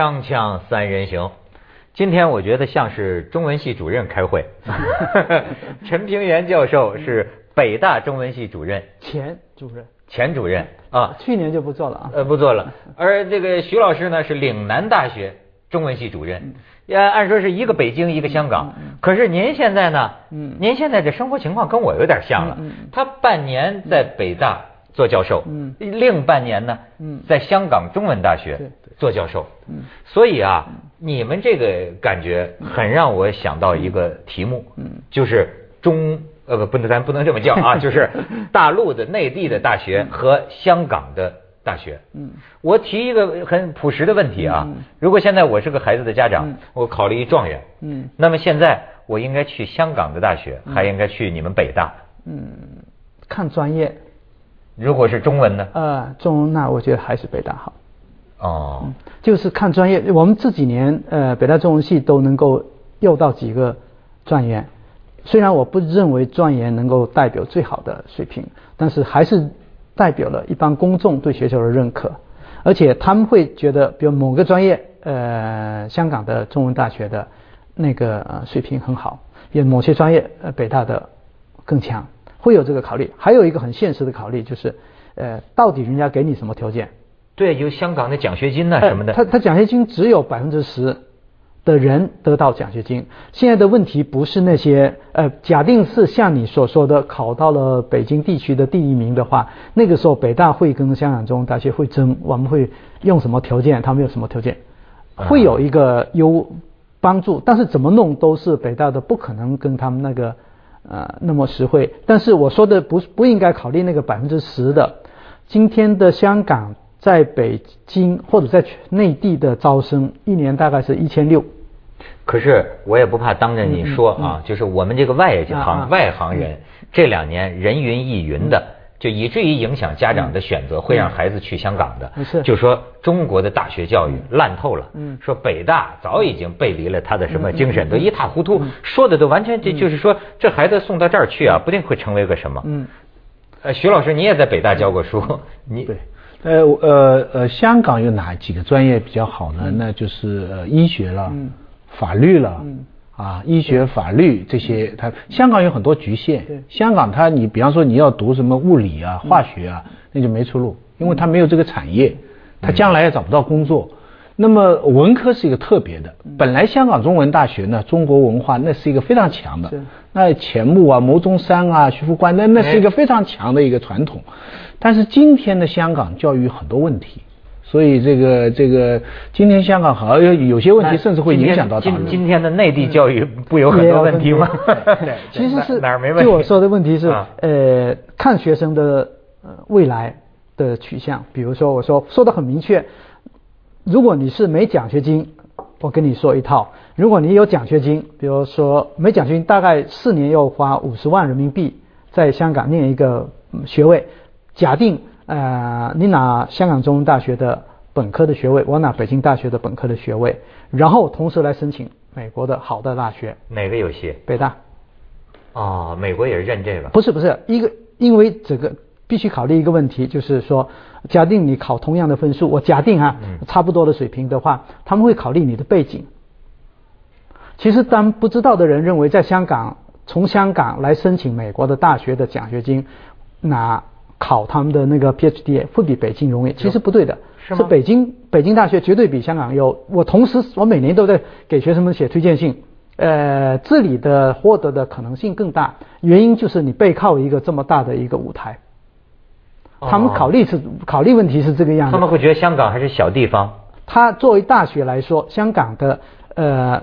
锵锵三人行，今天我觉得像是中文系主任开会。陈平原教授是北大中文系主任，前主任，前主任。啊，去年就不做了啊。呃，不做了。而这个徐老师呢是岭南大学中文系主任，呃，按说是一个北京一个香港，可是您现在呢？嗯，您现在这生活情况跟我有点像了。嗯，他半年在北大做教授，嗯，另半年呢，嗯，在香港中文大学做教授。嗯，所以啊，你们这个感觉很让我想到一个题目，嗯，就是中呃不不能咱不能这么叫啊，就是大陆的内地的大学和香港的。大学，嗯，我提一个很朴实的问题啊，如果现在我是个孩子的家长，我考了一状元，嗯，那么现在我应该去香港的大学，还应该去你们北大？嗯，看专业。如果是中文呢？呃，中文那我觉得还是北大好。哦，就是看专业。我们这几年呃，北大中文系都能够诱到几个状元，虽然我不认为状元能够代表最好的水平，但是还是。代表了一般公众对学校的认可，而且他们会觉得，比如某个专业，呃，香港的中文大学的那个呃水平很好，有某些专业，呃，北大的更强，会有这个考虑。还有一个很现实的考虑就是，呃，到底人家给你什么条件？对，有香港的奖学金呐什么的。他他奖学金只有百分之十。的人得到奖学金。现在的问题不是那些呃，假定是像你所说的考到了北京地区的第一名的话，那个时候北大会跟香港中文大学会争，我们会用什么条件？他们有什么条件？会有一个优帮助，但是怎么弄都是北大的不可能跟他们那个呃那么实惠。但是我说的不不应该考虑那个百分之十的。今天的香港在北京或者在内地的招生，一年大概是一千六。可是我也不怕当着你说啊，就是我们这个外行外行人这两年人云亦云的，就以至于影响家长的选择，会让孩子去香港的。就说中国的大学教育烂透了。说北大早已经背离了他的什么精神，都一塌糊涂。说的都完全就就是说，这孩子送到这儿去啊，不定会成为个什么。嗯。呃，徐老师，你也在北大教过书，你对。呃呃呃，香港有哪几个专业比较好呢？那就是呃医学了。法律了，啊，医学、法律这些，它香港有很多局限。香港它你比方说你要读什么物理啊、化学啊，那就没出路，因为它没有这个产业，它将来也找不到工作。那么文科是一个特别的，本来香港中文大学呢，中国文化那是一个非常强的，那钱穆啊、牟宗三啊、徐福官，那那是一个非常强的一个传统。但是今天的香港教育很多问题。所以这个这个，今天香港好像有些问题，甚至会影响到今今天的内地教育不有很多问题吗？对，其实是哪儿没问题？就我说的问题是，呃，看学生的未来的取向。比如说，我说说的很明确，如果你是没奖学金，我跟你说一套；如果你有奖学金，比如说没奖学金，大概四年要花五十万人民币在香港念一个学位。假定。呃，你拿香港中文大学的本科的学位，我拿北京大学的本科的学位，然后同时来申请美国的好的大学，哪个有戏？北大。哦，美国也是认这个？不是不是，一个因为这个必须考虑一个问题，就是说，假定你考同样的分数，我假定啊，差不多的水平的话，他们会考虑你的背景。其实当不知道的人认为，在香港从香港来申请美国的大学的奖学金，拿。考他们的那个 PhD 会比北京容易，其实不对的，是北京北京大学绝对比香港优。我同时我每年都在给学生们写推荐信，呃，这里的获得的可能性更大，原因就是你背靠一个这么大的一个舞台。他们考虑是考虑问题是这个样子。他们会觉得香港还是小地方。他作为大学来说，香港的呃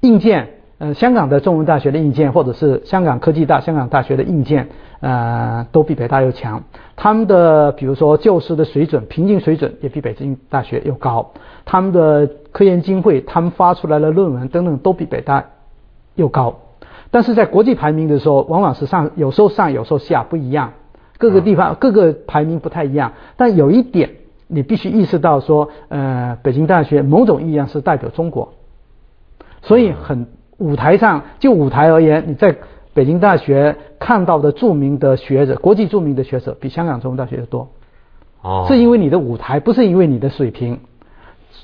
硬件。呃，香港的中文大学的硬件，或者是香港科技大、香港大学的硬件，呃，都比北大要强。他们的比如说教师的水准、平均水准也比北京大学要高。他们的科研经费、他们发出来的论文等等都比北大又高。但是在国际排名的时候，往往是上，有时候上，有时候下，不一样。各个地方各个排名不太一样。但有一点，你必须意识到说，呃，北京大学某种意义上是代表中国，所以很。舞台上，就舞台而言，你在北京大学看到的著名的学者，国际著名的学者比香港中文大学的多。哦，是因为你的舞台，不是因为你的水平。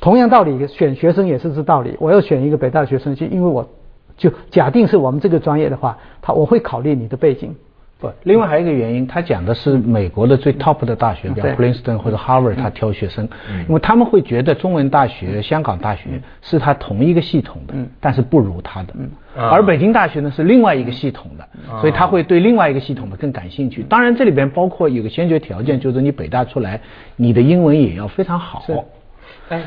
同样道理，选学生也是这道理。我要选一个北大学生去，因为我就假定是我们这个专业的话，他我会考虑你的背景。不，另外还有一个原因，他讲的是美国的最 top 的大学，比如 Princeton 或者 Harvard，他挑学生，因为他们会觉得中文大学、香港大学是他同一个系统的，但是不如他的。而北京大学呢是另外一个系统的，所以他会对另外一个系统的更感兴趣。当然这里边包括有个先决条件，就是你北大出来，你的英文也要非常好。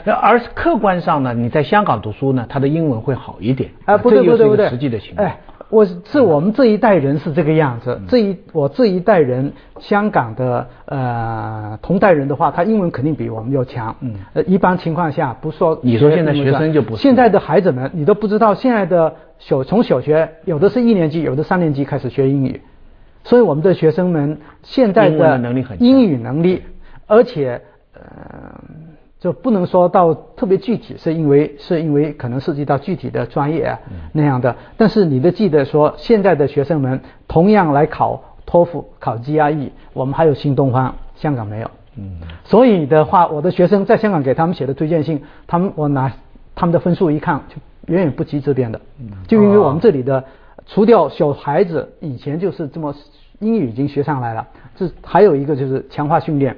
而客观上呢，你在香港读书呢，他的英文会好一点。啊，不对不对不对，实际的情况。我是我们这一代人是这个样子，这一我这一代人，香港的呃同代人的话，他英文肯定比我们要强。嗯，呃，一般情况下不说。你说现在学生就不？现在的孩子们，你都不知道，现在的小从小学有的是一年级，有的三年级开始学英语，所以我们的学生们现在的英语能力，而且呃。就不能说到特别具体，是因为是因为可能涉及到具体的专业啊那样的。但是你得记得说，现在的学生们同样来考托福、考 GRE，我们还有新东方，香港没有。嗯。所以的话，我的学生在香港给他们写的推荐信，他们我拿他们的分数一看，就远远不及这边的。嗯。就因为我们这里的，除掉小孩子以前就是这么英语已经学上来了，这还有一个就是强化训练。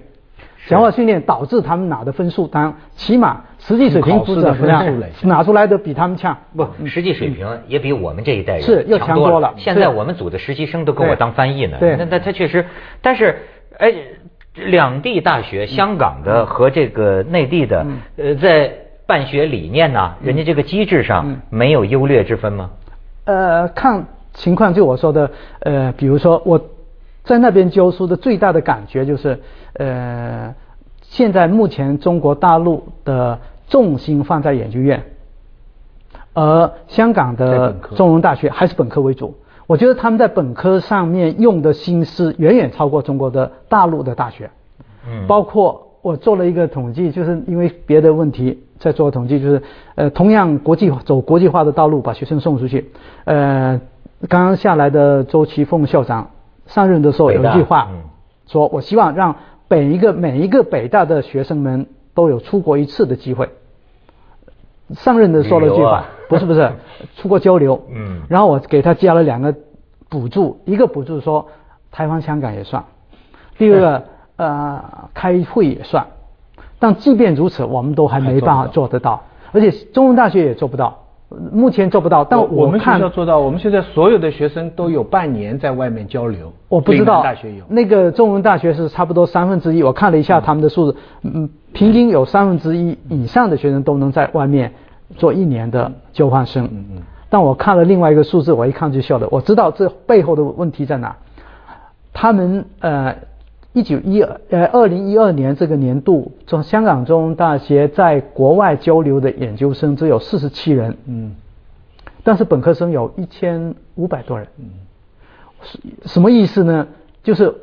强化训练导致他们拿的分数当起码实际水平不怎么样，拿出来的比他们强。不，实际水平也比我们这一代人是要强多了。现在我们组的实习生都跟我当翻译呢。对，那那他确实，但是哎，两地大学，香港的和这个内地的，呃，在办学理念呢，人家这个机制上没有优劣之分吗？呃，看情况，就我说的，呃，比如说我。在那边教书的最大的感觉就是，呃，现在目前中国大陆的重心放在研究院，而香港的中文大学还是本科为主。我觉得他们在本科上面用的心思远远超过中国的大陆的大学。嗯。包括我做了一个统计，就是因为别的问题在做统计，就是呃，同样国际走国际化的道路把学生送出去，呃，刚刚下来的周其凤校长。上任的时候有一句话，说我希望让每一个每一个北大的学生们都有出国一次的机会。上任的说了句话，不是不是，出国交流。嗯。然后我给他加了两个补助，一个补助说台湾、香港也算，第二个 呃开会也算。但即便如此，我们都还没办法做得到，而且中文大学也做不到。目前做不到，但我们学校做到。我们现在所有的学生都有半年在外面交流。我不知道大学有那个中文大学是差不多三分之一。我看了一下他们的数字，嗯，平均有三分之一以上的学生都能在外面做一年的交换生。嗯嗯。但我看了另外一个数字，我一看就笑了。我知道这背后的问题在哪。他们呃。一九一二呃，二零一二年这个年度，从香港中文大学在国外交流的研究生只有四十七人，嗯，但是本科生有一千五百多人，嗯，什什么意思呢？就是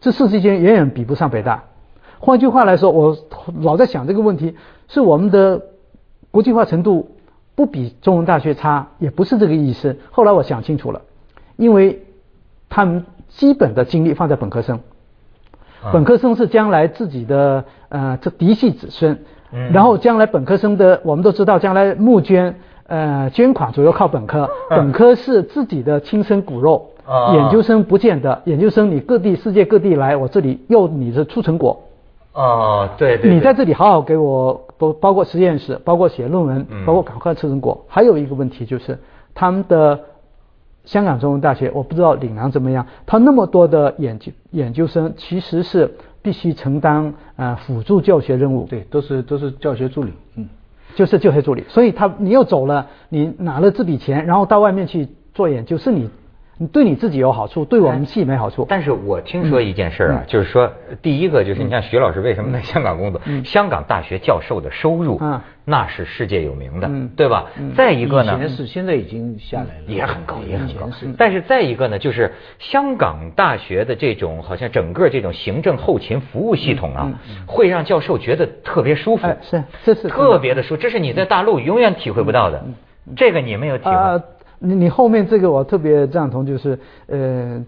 这四十七人远远比不上北大。换句话来说，我老在想这个问题，是我们的国际化程度不比中文大学差，也不是这个意思。后来我想清楚了，因为他们基本的精力放在本科生。本科生是将来自己的呃这嫡系子孙，然后将来本科生的我们都知道，将来募捐呃捐款主要靠本科，本科是自己的亲生骨肉，研究生不见得，研究生你各地世界各地来，我这里又你的出成果，哦对对，你在这里好好给我包包括实验室，包括写论文，包括赶快出成果，还有一个问题就是他们的。香港中文大学，我不知道岭南怎么样。他那么多的研究研究生，其实是必须承担呃辅助教学任务。对，都是都是教学助理，嗯，就是教学助理。所以他你又走了，你拿了这笔钱，然后到外面去做研究，是你。你对你自己有好处，对我们系没好处。但是我听说一件事啊，就是说，第一个就是你像徐老师为什么在香港工作？香港大学教授的收入，那是世界有名的，对吧？再一个呢，以前是，现在已经下来了，也很高，也很高。但是再一个呢，就是香港大学的这种好像整个这种行政后勤服务系统啊，会让教授觉得特别舒服。是，这是特别的舒，这是你在大陆永远体会不到的。这个你没有体会。你你后面这个我特别赞同，就是呃，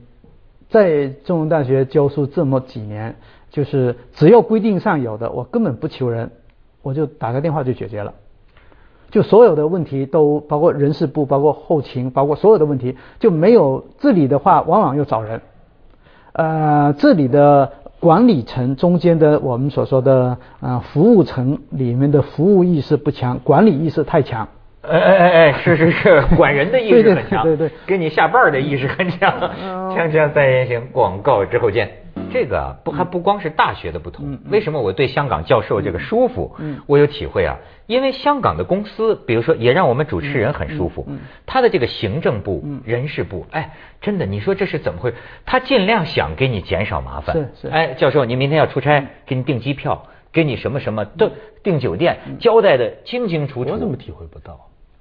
在中文大学教书这么几年，就是只要规定上有的，我根本不求人，我就打个电话就解决了，就所有的问题都包括人事部，包括后勤，包括所有的问题就没有治理的话，往往又找人，呃，这里的管理层中间的我们所说的呃服务层里面的服务意识不强，管理意识太强。哎哎哎哎，是是是，管人的意识很强，对对，给你下绊的意识很强。锵锵三人行，广告之后见。这个不还不光是大学的不同，为什么我对香港教授这个舒服？我有体会啊，因为香港的公司，比如说也让我们主持人很舒服。他的这个行政部、人事部，哎，真的，你说这是怎么回事？他尽量想给你减少麻烦。是是。哎，教授，您明天要出差，给你订机票，给你什么什么都订酒店，交代的清清楚楚。我怎么体会不到？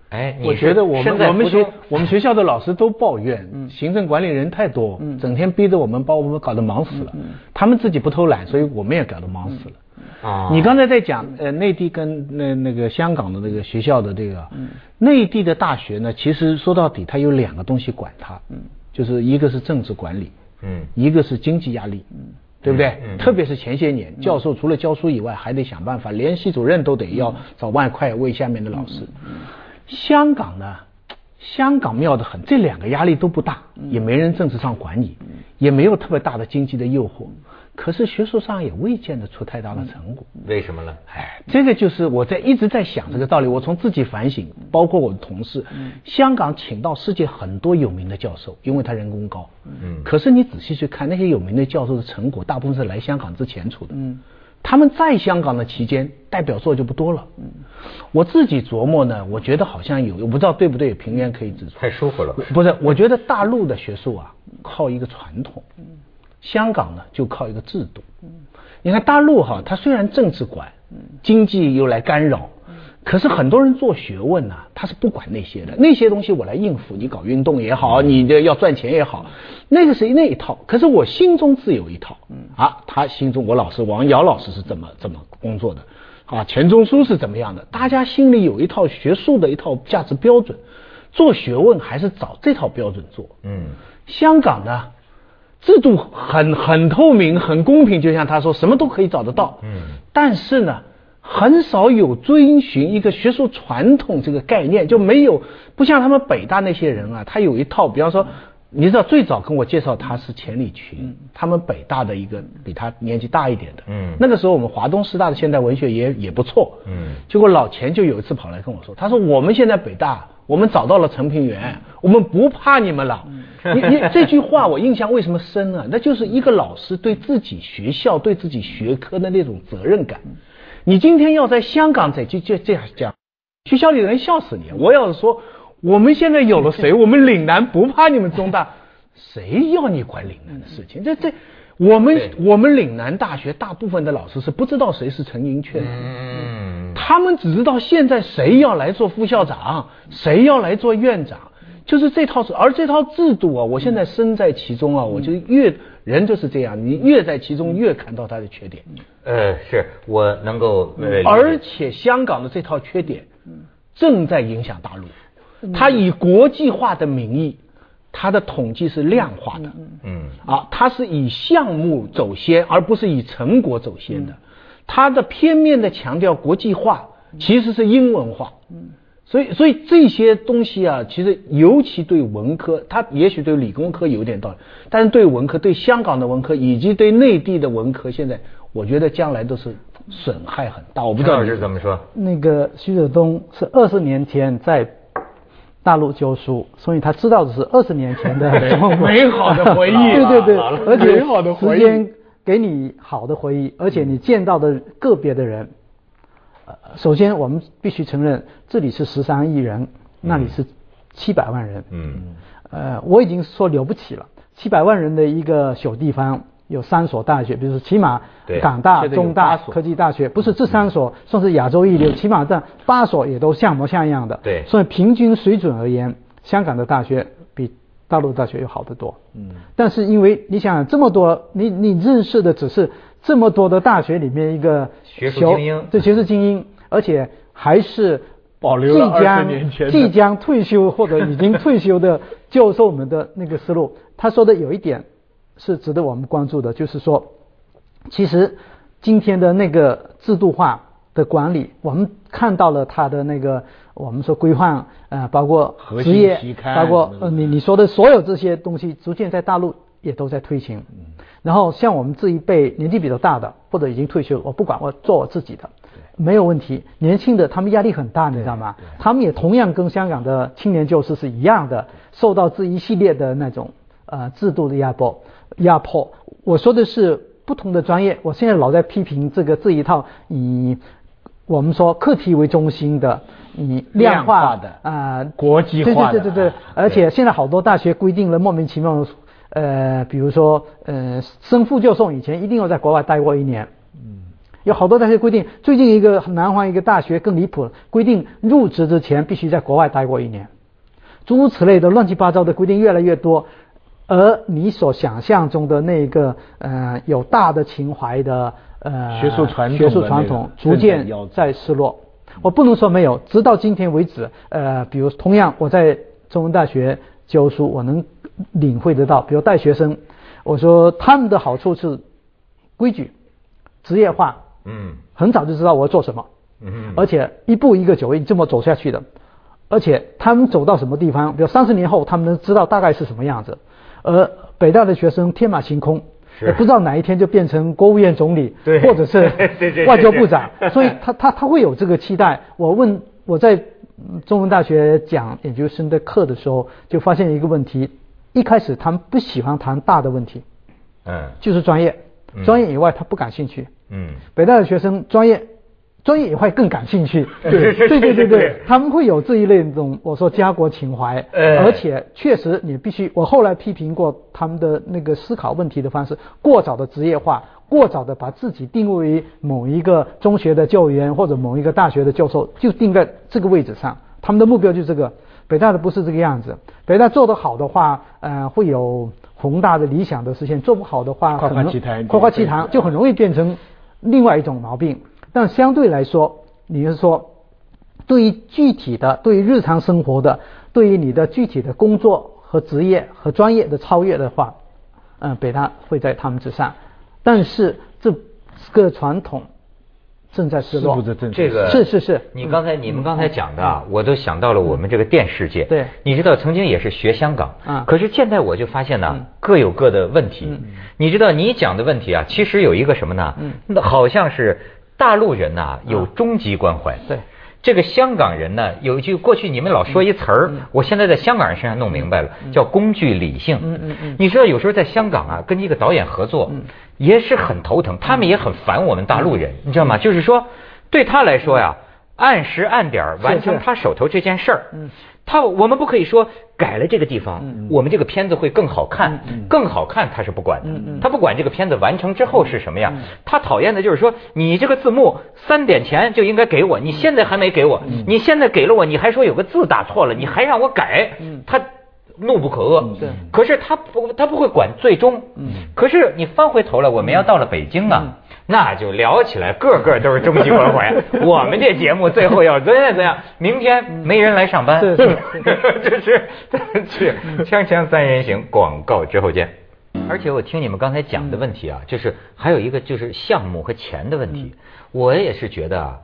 哎，我觉得我们我们学我们学校的老师都抱怨，行政管理人太多，整天逼着我们，把我们搞得忙死了。他们自己不偷懒，所以我们也搞得忙死了。啊，你刚才在讲呃内地跟那那个香港的那个学校的这个，内地的大学呢，其实说到底它有两个东西管它，就是一个是政治管理，嗯，一个是经济压力，嗯，对不对？特别是前些年，教授除了教书以外，还得想办法，连系主任都得要找外快为下面的老师。香港呢，香港妙得很，这两个压力都不大，也没人政治上管你，也没有特别大的经济的诱惑，可是学术上也未见得出太大的成果。为什么呢？哎，这个就是我在一直在想这个道理。我从自己反省，包括我的同事，香港请到世界很多有名的教授，因为他人工高。嗯。可是你仔细去看那些有名的教授的成果，大部分是来香港之前出的。嗯。他们在香港的期间，代表作就不多了。嗯，我自己琢磨呢，我觉得好像有，我不知道对不对，平原可以指出。太舒服了。不是，我觉得大陆的学术啊，靠一个传统。嗯。香港呢，就靠一个制度。嗯。你看大陆哈，它虽然政治管，经济又来干扰。可是很多人做学问呢，他是不管那些的，那些东西我来应付。你搞运动也好，你的要赚钱也好，那个是那一套。可是我心中自有一套。嗯啊，他心中我老师王瑶老师是怎么怎么工作的？啊，钱钟书是怎么样的？大家心里有一套学术的一套价值标准，做学问还是找这套标准做。嗯，香港呢，制度很很透明，很公平，就像他说，什么都可以找得到。嗯，但是呢。很少有遵循一个学术传统这个概念，就没有不像他们北大那些人啊，他有一套，比方说，你知道最早跟我介绍他是钱理群，他们北大的一个比他年纪大一点的，嗯，那个时候我们华东师大的现代文学也也不错，嗯，结果老钱就有一次跑来跟我说，他说我们现在北大，我们找到了陈平原，我们不怕你们了，你你这句话我印象为什么深呢？那就是一个老师对自己学校对自己学科的那种责任感。你今天要在香港再就就这样讲，学校里人笑死你。我要是说，我们现在有了谁，我们岭南不怕你们中大，谁要你管岭南的事情？这这，我们我们岭南大学大部分的老师是不知道谁是陈寅恪的，他们只知道现在谁要来做副校长，谁要来做院长。就是这套制，而这套制度啊，我现在身在其中啊，我就越人就是这样，你越在其中越看到他的缺点。呃，是我能够。而且香港的这套缺点，正在影响大陆。他以国际化的名义，他的统计是量化的。嗯。啊，他是以项目走先，而不是以成果走先的。他的片面的强调国际化，其实是英文化。嗯。所以，所以这些东西啊，其实尤其对文科，它也许对理工科有点道理，但是对文科，对香港的文科以及对内地的文科，现在我觉得将来都是损害很大。我不知道你是怎么说。那个徐子东是二十年前在大陆教书，所以他知道的是二十年前的美好的回忆。对对对，而且时间给你好的回忆，而且你见到的个别的人。呃，首先我们必须承认，这里是十三亿人，那里是七百万人。嗯。呃，我已经说了不起了，七百万人的一个小地方，有三所大学，比如说起码港大、中大、科技大学，不是这三所算是亚洲一流，起码这八所也都像模像样的。对。所以平均水准而言，香港的大学比大陆大学要好得多。嗯。但是因为你想这么多，你你认识的只是。这么多的大学里面，一个学术精英，这学术精英，而且还是保留了二十年前即将退休或者已经退休的 教授们的那个思路。他说的有一点是值得我们关注的，就是说，其实今天的那个制度化的管理，我们看到了他的那个我们说规范，呃，包括职业，包括呃你你说的所有这些东西，逐渐在大陆也都在推行。然后像我们这一辈年纪比较大的或者已经退休，我不管我做我自己的，没有问题。年轻的他们压力很大，你知道吗？他们也同样跟香港的青年教师是一样的，受到这一系列的那种呃制度的压迫压迫。我说的是不同的专业，我现在老在批评这个这一套以我们说课题为中心的以量化的啊国际化的，对对对对对，而且现在好多大学规定了莫名其妙。呃，比如说，呃，生父教授以前一定要在国外待过一年。嗯。有好多大学规定，最近一个南方一个大学更离谱，规定入职之前必须在国外待过一年。诸如此类的乱七八糟的规定越来越多，而你所想象中的那个呃有大的情怀的呃学术传统学术传统逐渐在失落。我不能说没有，直到今天为止，呃，比如同样我在中文大学教书，我能。领会得到，比如带学生，我说他们的好处是规矩、职业化，嗯，很早就知道我要做什么，嗯，而且一步一个脚印这么走下去的，而且他们走到什么地方，比如三十年后他们能知道大概是什么样子，而北大的学生天马行空，也不知道哪一天就变成国务院总理，对，或者是 外交部长，所以他他他会有这个期待。我问我在中文大学讲研究生的课的时候，就发现一个问题。一开始他们不喜欢谈大的问题，嗯，就是专业，专业以外他不感兴趣，嗯，北大的学生专业，专业以外更感兴趣，对对对对。对，他们会有这一类那种我说家国情怀，而且确实你必须，我后来批评过他们的那个思考问题的方式过早的职业化，过早的把自己定位于某一个中学的教员或者某一个大学的教授，就定在这个位置上，他们的目标就是这个。北大的不是这个样子，北大做得好的话，呃，会有宏大的理想的实现；做不好的话，夸夸其谈，夸夸其谈就很容易变成另外一种毛病。但相对来说，你是说，对于具体的、对于日常生活的、对于你的具体的工作和职业和专业的超越的话，嗯，北大会在他们之上。但是这个传统。正在失落，这个是是是。你刚才你们刚才讲的，我都想到了我们这个电视界。对，你知道曾经也是学香港，可是现在我就发现呢，各有各的问题。你知道你讲的问题啊，其实有一个什么呢？那好像是大陆人呐有终极关怀。对。这个香港人呢，有一句过去你们老说一词儿，我现在在香港人身上弄明白了，叫工具理性。嗯嗯嗯。你知道有时候在香港啊，跟一个导演合作，也是很头疼，他们也很烦我们大陆人，你知道吗？就是说，对他来说呀，按时按点完成他手头这件事儿。嗯。他我们不可以说改了这个地方，我们这个片子会更好看，更好看他是不管的，他不管这个片子完成之后是什么样，他讨厌的就是说你这个字幕三点前就应该给我，你现在还没给我，你现在给了我，你还说有个字打错了，你还让我改，他怒不可遏。可是他不他不会管最终，可是你翻回头来，我们要到了北京啊。那就聊起来，个个都是终极关怀。我们这节目最后要怎样怎样？明天没人来上班，这 是去锵锵三人行广告之后见。而且我听你们刚才讲的问题啊，就是还有一个就是项目和钱的问题。我也是觉得啊，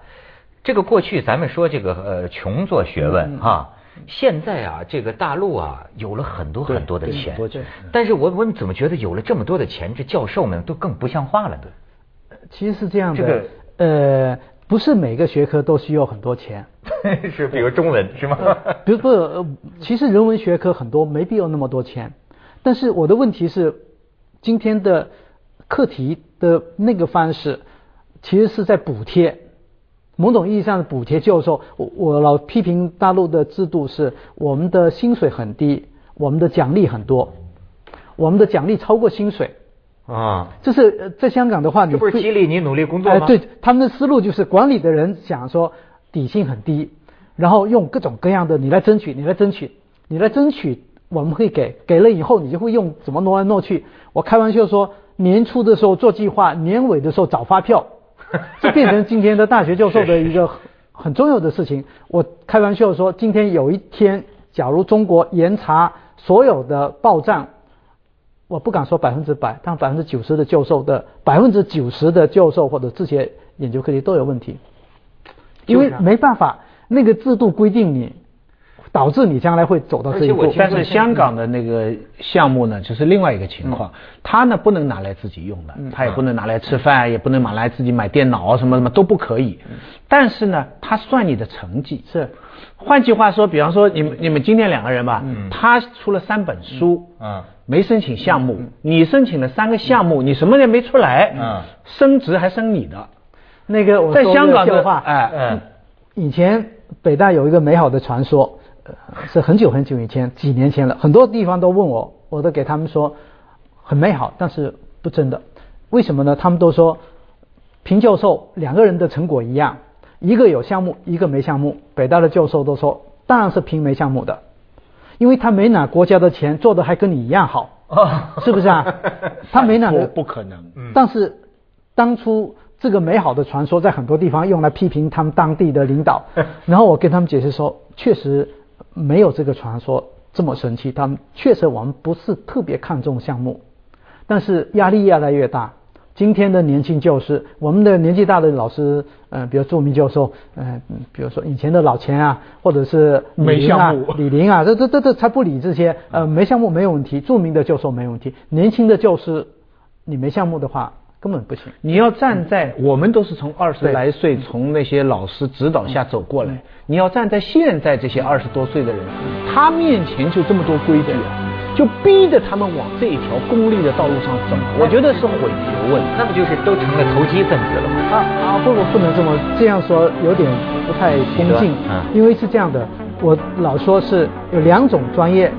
这个过去咱们说这个呃穷做学问哈，现在啊这个大陆啊有了很多很多的钱，但是我我怎么觉得有了这么多的钱，这教授们都更不像话了都。其实是这样的，呃，不是每个学科都需要很多钱，是比如中文是吗？比如说，其实人文学科很多没必要那么多钱，但是我的问题是，今天的课题的那个方式，其实是在补贴，某种意义上的补贴教授。我我老批评大陆的制度是，我们的薪水很低，我们的奖励很多，我们的奖励超过薪水。啊，就是在香港的话，你不是激励你努力工作吗？对，他们的思路就是管理的人想说底薪很低，然后用各种各样的你来争取，你来争取，你来争取，我们会给，给了以后你就会用怎么挪来挪去。我开玩笑说，年初的时候做计划，年尾的时候找发票，这变成今天的大学教授的一个 很重要的事情。我开玩笑说，今天有一天，假如中国严查所有的报账。我不敢说百分之百，但百分之九十的教授的百分之九十的教授或者这些研究课题都有问题。因为没办法，那个制度规定你。导致你将来会走到这一步，但是香港的那个项目呢，就是另外一个情况，它呢不能拿来自己用的，它也不能拿来吃饭，也不能拿来自己买电脑什么什么都不可以。但是呢，它算你的成绩。是，换句话说，比方说你们你们今天两个人吧，他出了三本书，嗯，没申请项目，你申请了三个项目，你什么也没出来，嗯，升职还升你的。那个在香港的话，哎，以前北大有一个美好的传说。是很久很久以前，几年前了，很多地方都问我，我都给他们说很美好，但是不真的。为什么呢？他们都说平教授两个人的成果一样，一个有项目，一个没项目。北大的教授都说，当然是平没项目的，因为他没拿国家的钱，做的还跟你一样好，是不是啊？他没拿，不可能。但是当初这个美好的传说在很多地方用来批评他们当地的领导，然后我跟他们解释说，确实。没有这个传说这么神奇，他们确实我们不是特别看重项目，但是压力越来越大。今天的年轻教师，我们的年纪大的老师，呃，比如著名教授，呃，比如说以前的老钱啊，或者是李林啊，李林啊，这这这这才不理这些，呃，没项目没有问题，著名的教授没问题，年轻的教师，你没项目的话。根本不行。你要站在我们都是从二十来岁从那些老师指导下走过来，你要站在现在这些二十多岁的人，他面前就这么多规矩，就逼着他们往这一条功利的道路上走。我觉得是毁学问，那不就是都成了投机分子了吗？啊啊，不不不能这么这样说，有点不太恭敬。嗯，因为是这样的，我老说是有两种专业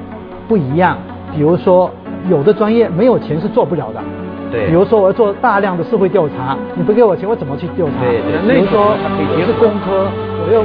不一样，比如说有的专业没有钱是做不了的。对，比如说我要做大量的社会调查，你不给我钱，我怎么去调查？对对，比如说我是工科，我要。